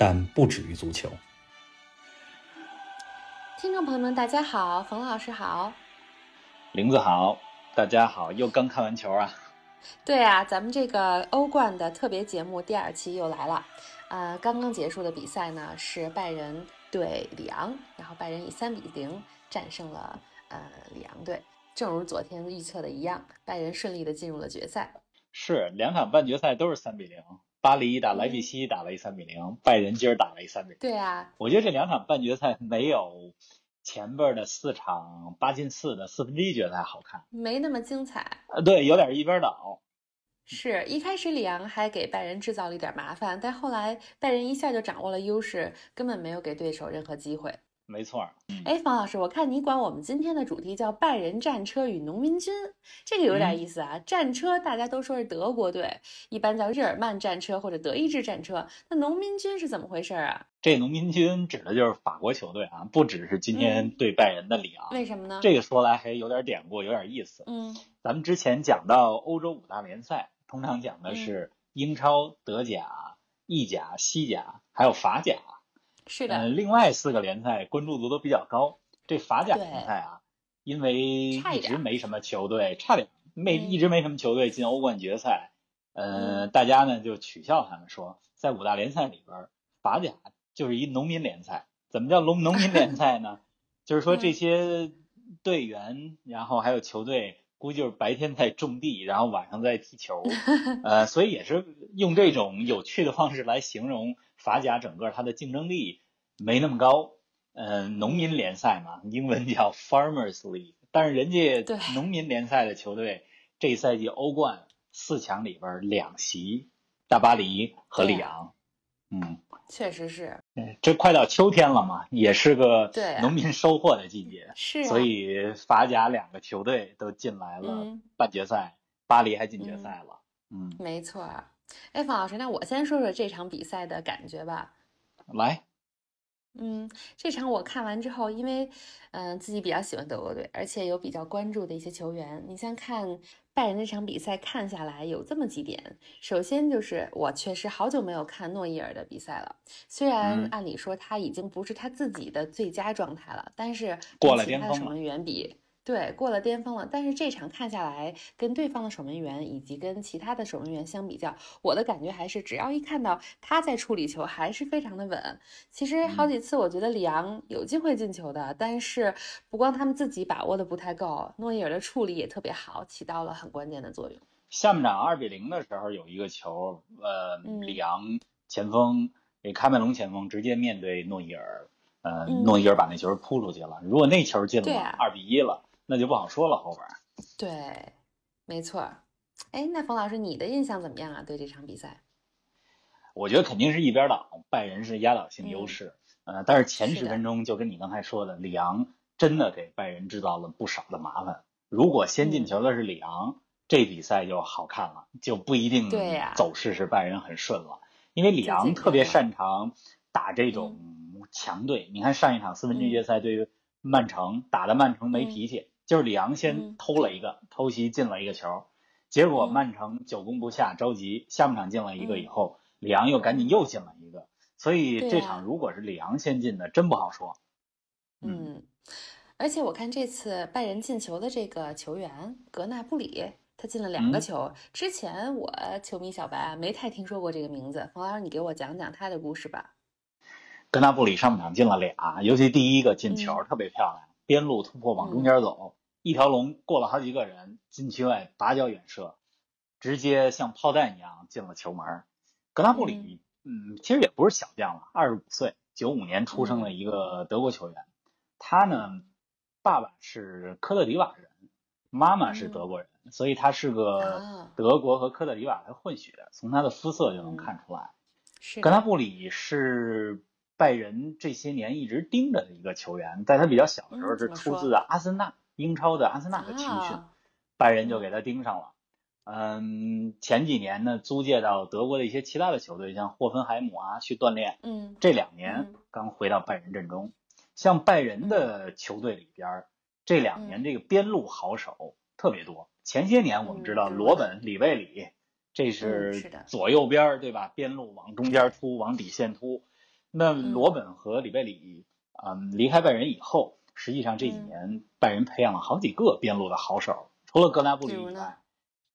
但不止于足球。听众朋友们，大家好，冯老师好，林子好，大家好，又刚看完球啊。对啊，咱们这个欧冠的特别节目第二期又来了。呃，刚刚结束的比赛呢是拜仁对里昂，然后拜仁以三比零战胜了呃里昂队。正如昨天预测的一样，拜仁顺利的进入了决赛。是两场半决赛都是三比零，巴黎打莱比锡打了一三比零，拜仁今儿打了一三比零。对啊，我觉得这两场半决赛没有前边的四场八进四的四分之一决赛好看，没那么精彩。呃，对，有点一边倒。是一开始里昂还给拜仁制造了一点麻烦，但后来拜仁一下就掌握了优势，根本没有给对手任何机会。没错。哎，方老师，我看你管我们今天的主题叫“拜仁战车与农民军”，这个有点意思啊。战车大家都说是德国队，一般叫日耳曼战车或者德意志战车。那农民军是怎么回事啊？这农民军指的就是法国球队啊，不只是今天对拜仁的里昂。为什么呢？这个说来还有点典故，有点意思。嗯，咱们之前讲到欧洲五大联赛，通常讲的是英超、德甲、意甲、西甲，还有法甲。是的，嗯，另外四个联赛关注度都比较高。这法甲联赛啊，因为一直没什么球队，差点没一直没什么球队进欧冠决赛。呃，大家呢就取笑他们说，在五大联赛里边，法甲就是一农民联赛。怎么叫农农民联赛呢？就是说这些队员，然后还有球队，估计就是白天在种地，然后晚上在踢球。呃，所以也是用这种有趣的方式来形容。法甲整个它的竞争力没那么高，嗯，农民联赛嘛，英文叫 Farmers League，但是人家农民联赛的球队这赛季欧冠四强里边两席，大巴黎和里昂，嗯，确实是，这快到秋天了嘛，也是个农民收获的季节，是，所以法甲两个球队都进来了半决赛，巴黎还进决赛了，嗯，没错。哎，方老师，那我先说说这场比赛的感觉吧。来，嗯，这场我看完之后，因为嗯自己比较喜欢德国队，而且有比较关注的一些球员。你像看拜仁那场比赛，看下来有这么几点。首先就是我确实好久没有看诺伊尔的比赛了，虽然按理说他已经不是他自己的最佳状态了，但是过了巅峰守门员比。对，过了巅峰了。但是这场看下来，跟对方的守门员以及跟其他的守门员相比较，我的感觉还是，只要一看到他在处理球，还是非常的稳。其实好几次，我觉得里昂有机会进球的，但是不光他们自己把握的不太够，诺伊尔的处理也特别好，起到了很关键的作用。下半场二比零的时候，有一个球，呃，里昂前锋给卡梅隆前锋直接面对诺伊尔，呃，诺伊尔把那球扑出去了。如果那球进了，二比一了。那就不好说了，后边。对，没错。哎，那冯老师，你的印象怎么样啊？对这场比赛？我觉得肯定是一边倒，拜仁是压倒性优势。呃，但是前十分钟就跟你刚才说的，里昂真的给拜仁制造了不少的麻烦。如果先进球的是里昂，这比赛就好看了，就不一定走势是拜仁很顺了。因为里昂特别擅长打这种强队。你看上一场四分之一决赛对于曼城打的曼城没脾气。就是里昂先偷了一个偷袭进了一个球，结果曼城久攻不下，着急下半场进了一个以后，里昂又赶紧又进了一个，所以这场如果是里昂先进的，真不好说。嗯，而且我看这次拜仁进球的这个球员格纳布里，他进了两个球，之前我球迷小白没太听说过这个名字，冯老师你给我讲讲他的故事吧。格纳布里上半场进了俩，尤其第一个进球特别漂亮，边路突破往中间走。一条龙过了好几个人，禁区外拔脚远射，直接像炮弹一样进了球门。格纳布里，嗯，其实也不是小将了，二十五岁，九五年出生的一个德国球员。他呢，爸爸是科特迪瓦人，妈妈是德国人，所以他是个德国和科特迪瓦的混血，从他的肤色就能看出来。格纳布里是拜仁这些年一直盯着的一个球员，在他比较小的时候是出自阿森纳，英超的阿森纳的青训，拜仁就给他盯上了。嗯，前几年呢，租借到德国的一些其他的球队，像霍芬海姆啊去锻炼。嗯，这两年刚回到拜仁阵中。像拜仁的球队里边，这两年这个边路好手特别多。前些年我们知道罗本、里贝里，这是左右边对吧？边路往中间突，往底线突。那罗本和里贝里，嗯，离开拜仁以后，实际上这几年拜仁培养了好几个边路的好手，除了格拉布里以外。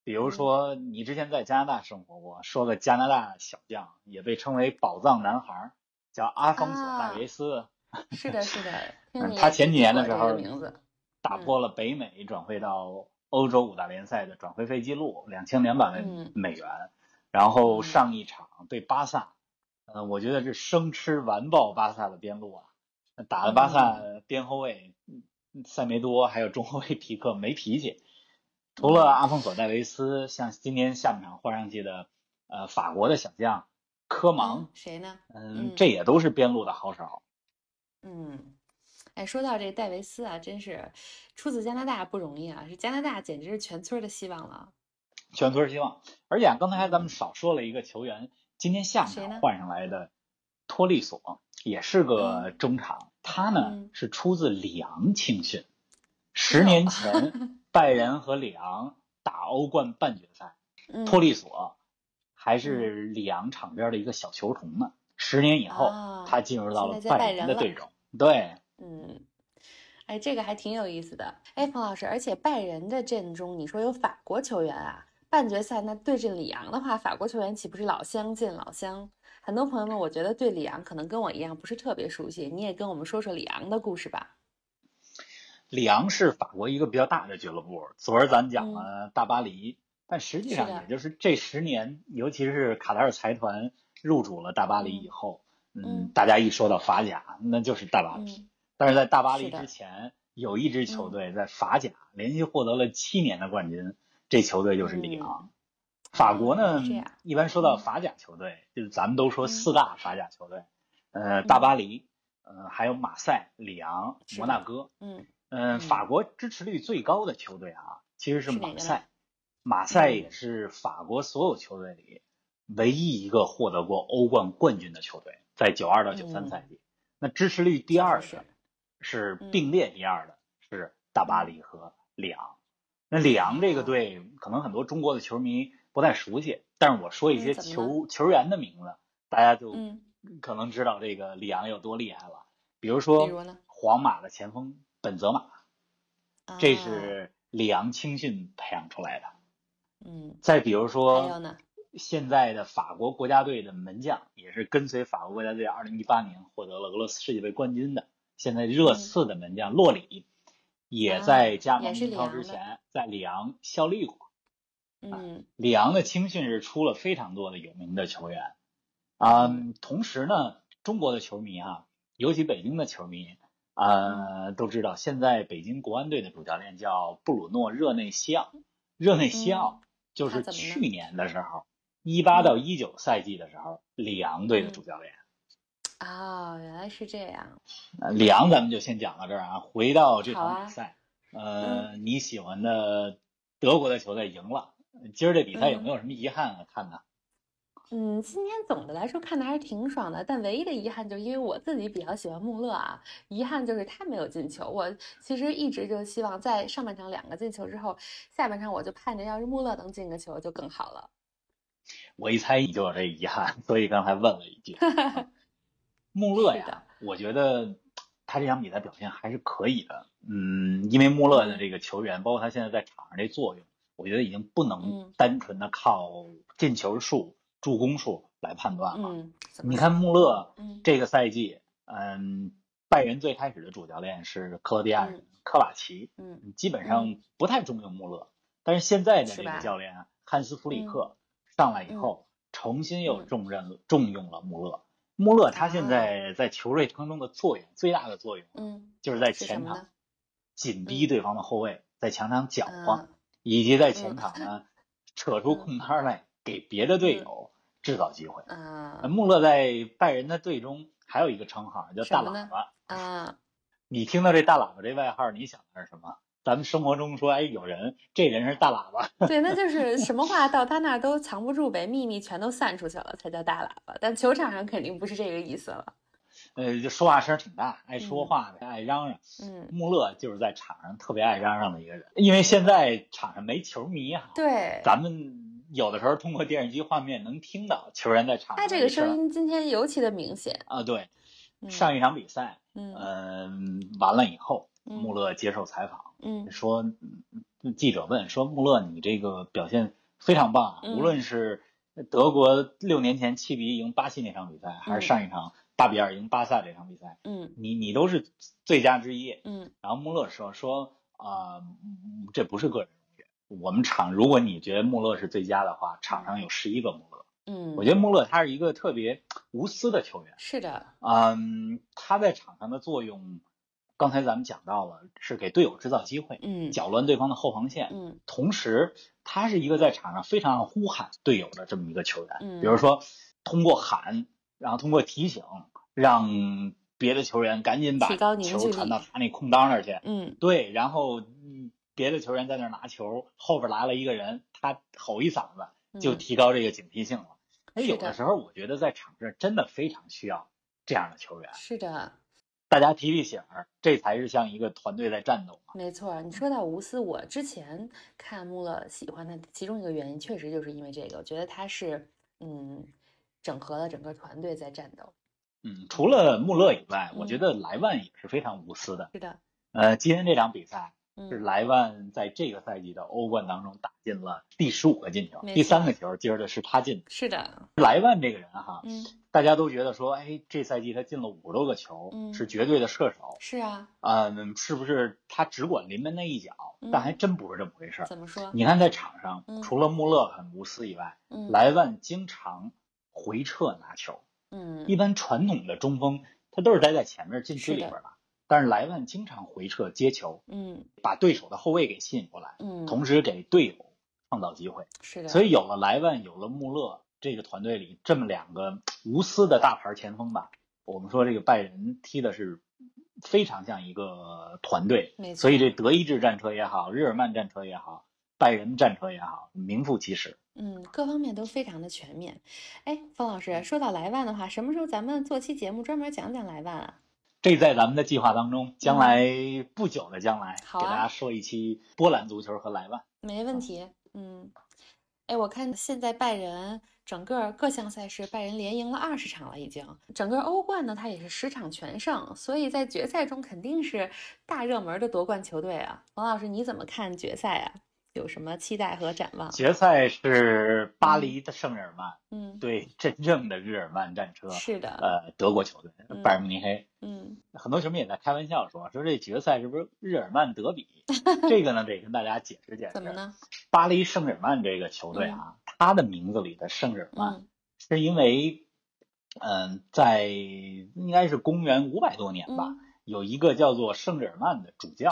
比如说，你之前在加拿大生活过，说个加拿大小将，也被称为宝藏男孩，叫阿方索·戴维斯。是的，是的。他前几年的时候，打破了北美转会到欧洲五大联赛的转会费记录，两千两百万美元。然后上一场对巴萨，呃，我觉得是生吃完爆巴萨的边路啊，打了巴萨边后卫塞梅多还有中后卫皮克没脾气。除了阿方索·戴维斯，像今年下半场换上去的，呃，法国的小将科芒，谁呢？嗯，这也都是边路的好手。嗯，哎，说到这戴维斯啊，真是出自加拿大不容易啊，是加拿大简直是全村的希望了。全村希望，而且啊刚才咱们少说了一个球员，今天下半场换上来的托利索也是个中场，他呢是出自里昂青训，十年前。拜仁和里昂打欧冠半决赛，托利索还是里昂场边的一个小球童呢。十年以后，他进入到了拜仁的队中。对，嗯，哎，这个还挺有意思的。哎，冯老师，而且拜仁的阵中，你说有法国球员啊？半决赛那对阵里昂的话，法国球员岂不是老乡见老乡？很多朋友们，我觉得对里昂可能跟我一样不是特别熟悉，你也跟我们说说里昂的故事吧。里昂是法国一个比较大的俱乐部。昨儿咱讲了大巴黎，但实际上也就是这十年，尤其是卡塔尔财团入主了大巴黎以后，嗯，大家一说到法甲，那就是大巴黎。但是在大巴黎之前，有一支球队在法甲连续获得了七年的冠军，这球队就是里昂。法国呢，一般说到法甲球队，就是咱们都说四大法甲球队，呃，大巴黎，呃，还有马赛、里昂、摩纳哥，嗯。嗯，法国支持率最高的球队啊，其实是马赛。马赛也是法国所有球队里唯一一个获得过欧冠冠军的球队，在九二到九三赛季。那支持率第二的，是。并列第二的是大巴黎和里昂。那里昂这个队，可能很多中国的球迷不太熟悉，但是我说一些球球员的名字，大家就可能知道这个里昂有多厉害了。比如说，皇马的前锋。本泽马，这是里昂青训培养出来的。嗯，再比如说，现在的法国国家队的门将，也是跟随法国国家队二零一八年获得了俄罗斯世界杯冠军的，现在热刺的门将洛里，也在加盟英超之前在里昂效力过。嗯，里昂的青训是出了非常多的有名的球员。嗯，同时呢，中国的球迷啊，尤其北京的球迷。呃，都知道现在北京国安队的主教练叫布鲁诺·热内西奥，热内西奥就是去年的时候，一八到一九赛季的时候，里昂队的主教练。哦，原来是这样。里昂咱们就先讲到这儿啊，回到这场比赛，呃，你喜欢的德国的球队赢了，今儿这比赛有没有什么遗憾啊？看的？嗯，今天总的来说看的还是挺爽的，但唯一的遗憾就是因为我自己比较喜欢穆勒啊，遗憾就是他没有进球。我其实一直就希望在上半场两个进球之后，下半场我就盼着要是穆勒能进个球就更好了。我一猜你就有这遗憾，所以刚才问了一句。穆勒呀，我觉得他这场比赛表现还是可以的。嗯，因为穆勒的这个球员，包括他现在在场上这作用，我觉得已经不能单纯的靠进球数。助攻数来判断了。你看穆勒这个赛季，嗯，拜仁最开始的主教练是克罗地亚人科瓦奇，嗯，基本上不太重用穆勒。但是现在的这个教练汉斯弗里克上来以后，重新又重任重用了穆勒。穆勒他现在在球队当中的作用最大的作用，嗯，就是在前场紧逼对方的后卫，在前场搅和，以及在前场呢扯出空当来给别的队友。制造机会。嗯，穆勒在拜仁的队中还有一个称号叫大喇叭。啊，你听到这大喇叭这外号，你想的是什么？咱们生活中说，哎，有人，这人是大喇叭。对，那 就是什么话到他那儿都藏不住呗，秘密全都散出去了，才叫大喇叭。但球场上肯定不是这个意思了。呃，就说话声挺大，爱说话的，爱嚷嚷。嗯，穆勒就是在场上特别爱嚷嚷的一个人，因为现在场上没球迷啊。对，咱们有的时候通过电视机画面能听到球员在场上。他这个声音今天尤其的明显啊。对，上一场比赛，嗯，完了以后。穆勒接受采访，嗯，说记者问说穆勒，你这个表现非常棒，无论是德国六年前七比一赢巴西那场比赛，还是上一场八比二赢巴萨这场比赛，嗯，你你都是最佳之一，嗯，然后穆勒说说啊，这不是个人荣誉，我们场如果你觉得穆勒是最佳的话，场上有十一个穆勒，嗯，我觉得穆勒他是一个特别无私的球员，是的，嗯，他在场上的作用。刚才咱们讲到了，是给队友制造机会，嗯，搅乱对方的后防线，嗯，同时他是一个在场上非常呼喊队友的这么一个球员，嗯，比如说通过喊，然后通过提醒，让别的球员赶紧把球传到他那空当那儿去，嗯，对，然后别的球员在那儿拿球，后边来了一个人，他吼一嗓子，就提高这个警惕性了。哎，有的时候我觉得在场上真的非常需要这样的球员，是的。大家提提醒儿，这才是像一个团队在战斗。没错，你说到无私，我之前看穆勒喜欢他，其中一个原因确实就是因为这个，我觉得他是嗯，整合了整个团队在战斗。嗯，除了穆勒以外，我觉得莱万也是非常无私的。是的。呃，今天这场比赛是莱万在这个赛季的欧冠当中打进了第十五个进球，第三个球今儿的是他进的。是的。莱万这个人哈，嗯。大家都觉得说，哎，这赛季他进了五十多个球，是绝对的射手。是啊，嗯，是不是他只管临门那一脚？但还真不是这么回事儿。怎么说？你看在场上，除了穆勒很无私以外，莱万经常回撤拿球。嗯，一般传统的中锋他都是待在前面禁区里边的，但是莱万经常回撤接球，嗯，把对手的后卫给吸引过来，嗯，同时给队友创造机会。是的，所以有了莱万，有了穆勒。这个团队里这么两个无私的大牌前锋吧，我们说这个拜仁踢的是非常像一个团队，所以这德意志战车也好，日耳曼战车也好，拜仁战车也好，名副其实。嗯，各方面都非常的全面。哎，方老师，说到莱万的话，什么时候咱们做期节目专门讲讲莱万啊？这在咱们的计划当中，将来不久的将来，给大家说一期波兰足球和莱万。没问题。嗯，哎，我看现在拜仁。整个各项赛事，拜仁连赢了二十场了，已经。整个欧冠呢，他也是十场全胜，所以在决赛中肯定是大热门的夺冠球队啊。王老师，你怎么看决赛啊？有什么期待和展望？决赛是巴黎的圣日耳曼，嗯，对，真正的日耳曼战车，是的，呃，德国球队拜仁慕尼黑，嗯，很多球迷也在开玩笑说，说这决赛是不是日耳曼德比？这个呢，得跟大家解释解释。怎么呢？巴黎圣日耳曼这个球队啊，它的名字里的圣日耳曼，是因为，嗯，在应该是公元五百多年吧。有一个叫做圣日耳曼的主教，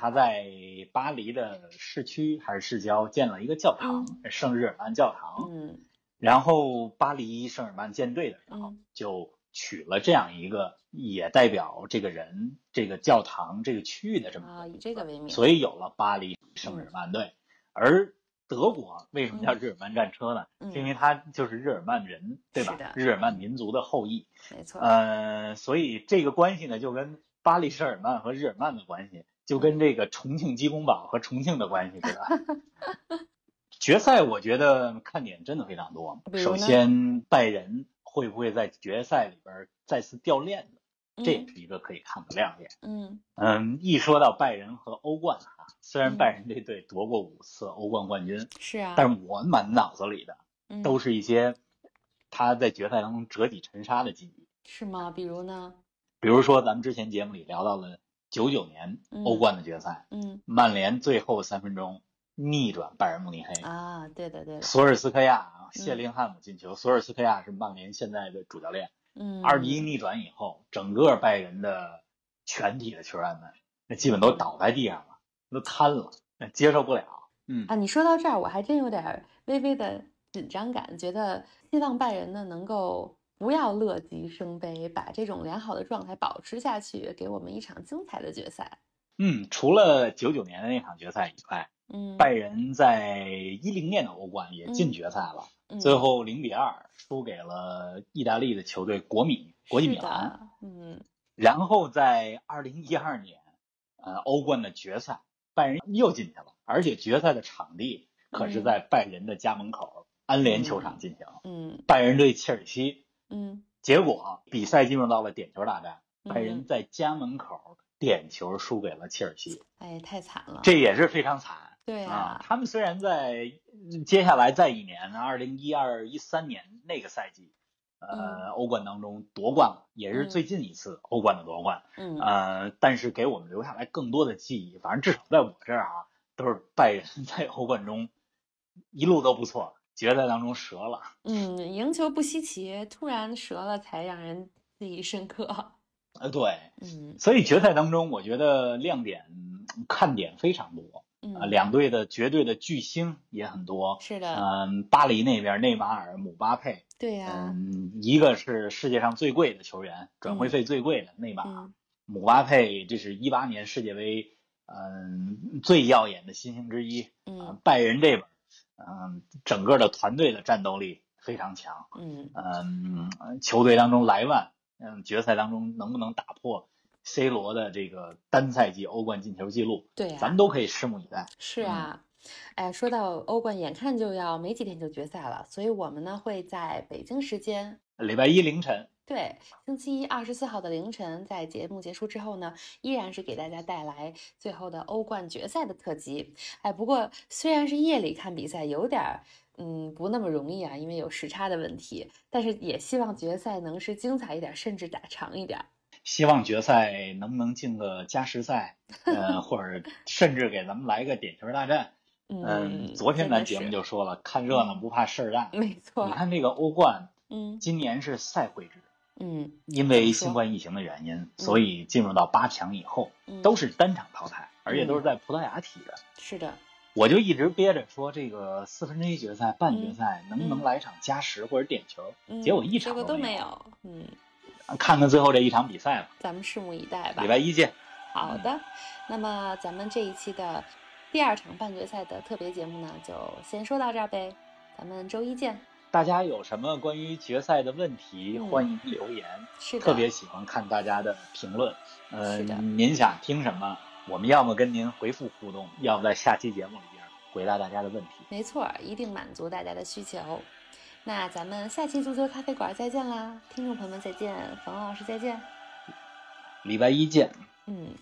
他在巴黎的市区还是市郊建了一个教堂，圣日耳曼教堂。嗯，然后巴黎圣日耳曼舰队的时候，就取了这样一个也代表这个人、这个教堂、这个区域的这么啊，以这个为名，所以有了巴黎圣日耳曼队。而德国为什么叫日耳曼战车呢？是因为它就是日耳曼人，对吧？日耳曼民族的后裔，没错。呃，所以这个关系呢，就跟巴黎圣日耳曼和日耳曼的关系，就跟这个重庆鸡公煲和重庆的关系对吧。决赛我觉得看点真的非常多。首先，拜仁会不会在决赛里边再次掉链子？这也是一个可以看的亮点。嗯嗯，一说到拜仁和欧冠啊，虽然拜仁这队夺过五次欧冠冠军，是啊，但是我满脑子里的都是一些他在决赛当中折戟沉沙的记忆。是吗？比如呢？比如说，咱们之前节目里聊到了九九年欧冠的决赛，嗯，曼联最后三分钟逆转拜仁慕尼黑啊，对的对的，索尔斯克亚啊谢林汉姆进球，索尔斯克亚是曼联现在的主教练，嗯，二比一逆转以后，整个拜仁的全体的球员们那基本都倒在地上了，都瘫了，接受不了，嗯啊，你说到这儿，我还真有点微微的紧张感，觉得希望拜仁呢能够不要乐极生悲，把这种良好的状态保持下去，给我们一场精彩的决赛。嗯，除了九九年的那场决赛以外，嗯，拜仁在一零年的欧冠也进决赛了，最后零比二输给了意大利的球队国米国际米兰。嗯，然后在二零一二年，呃，欧冠的决赛，拜仁又进去了，而且决赛的场地可是在拜仁的家门口安联球场进行。嗯，拜仁对切尔西。嗯，结果比赛进入到了点球大战，拜仁在家门口。点球输给了切尔西，哎，太惨了，这也是非常惨。对啊，他们虽然在接下来再一年，二零一二一三年那个赛季，呃，欧冠当中夺冠了，也是最近一次欧冠的夺冠。嗯，呃，但是给我们留下来更多的记忆，反正至少在我这儿啊，都是拜仁 在欧冠中一路都不错，决赛当中折了。嗯，赢球不稀奇，突然折了才让人记忆深刻。呃，对，嗯，所以决赛当中，我觉得亮点、看点非常多，嗯，两队的绝对的巨星也很多，是的，嗯，巴黎那边内马尔、姆巴佩，对呀，嗯，一个是世界上最贵的球员，转会费最贵的内马尔，姆巴佩这是一八年世界杯，嗯，最耀眼的新星之一，嗯，拜仁这边，嗯，整个的团队的战斗力非常强，嗯，嗯，球队当中莱万。嗯，决赛当中能不能打破 C 罗的这个单赛季欧冠进球记录？对，咱们都可以拭目以待。是啊，哎，说到欧冠，眼看就要没几天就决赛了，所以我们呢会在北京时间礼拜一凌晨，对，星期一二十四号的凌晨，在节目结束之后呢，依然是给大家带来最后的欧冠决赛的特辑。哎，不过虽然是夜里看比赛，有点儿。嗯，不那么容易啊，因为有时差的问题。但是也希望决赛能是精彩一点，甚至打长一点。希望决赛能不能进个加时赛，呃，或者甚至给咱们来个点球大战。嗯，昨天咱节目就说了，看热闹不怕事儿大。没错。你看这个欧冠，嗯，今年是赛会制，嗯，因为新冠疫情的原因，所以进入到八强以后都是单场淘汰，而且都是在葡萄牙踢的。是的。我就一直憋着说，这个四分之一决赛、半决赛能不能来场加时或者点球？结果一场都没有。嗯，看看最后这一场比赛吧。咱们拭目以待吧。礼拜一见。好的，那么咱们这一期的第二场半决赛的特别节目呢，就先说到这儿呗。咱们周一见。大家有什么关于决赛的问题，欢迎留言。是的特别喜欢看大家的评论。呃，您想听什么？我们要么跟您回复互动，要么在下期节目里边回答大家的问题。没错，一定满足大家的需求。那咱们下期足球咖啡馆再见啦，听众朋友们再见，冯老师再见，礼拜一见。嗯。